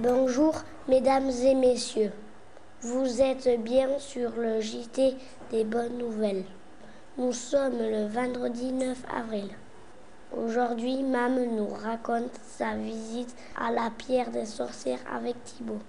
Bonjour, mesdames et messieurs. Vous êtes bien sur le JT des bonnes nouvelles. Nous sommes le vendredi 9 avril. Aujourd'hui, Mam nous raconte sa visite à la pierre des sorcières avec Thibault.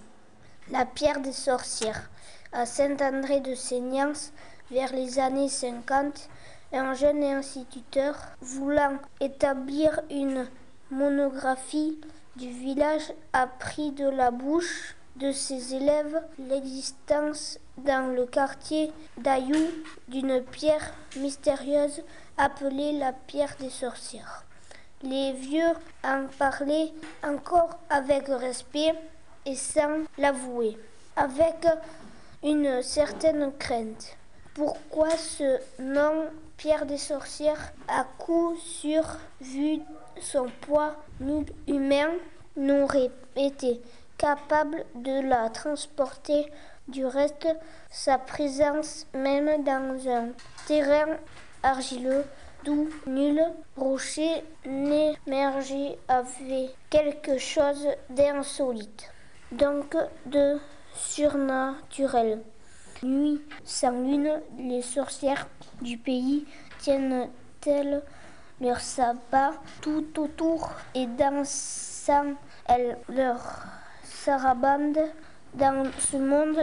La pierre des sorcières. À Saint-André de Seignance, vers les années 50, un jeune instituteur voulant établir une monographie du village a pris de la bouche de ses élèves l'existence dans le quartier d'Ayou d'une pierre mystérieuse appelée la pierre des sorcières. Les vieux en parlaient encore avec respect et sans l'avouer, avec une certaine crainte. Pourquoi ce nom Pierre des sorcières à coup sûr, vu son poids humain, n'aurait été capable de la transporter du reste, sa présence même dans un terrain argileux d'où nul rocher n'émergeait avait quelque chose d'insolite, donc de surnaturel. Nuit sans lune, les sorcières du pays tiennent-elles leur sabbat tout autour et dansant elles leur sarabande dans ce monde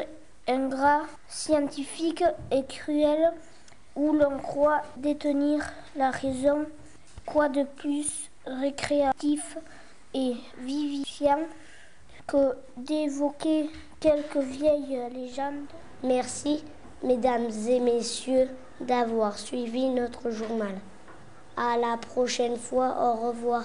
ingrat, scientifique et cruel où l'on croit détenir la raison, quoi de plus récréatif et vivifiant que d'évoquer quelques vieilles légendes. Merci, mesdames et messieurs, d'avoir suivi notre journal. À la prochaine fois, au revoir.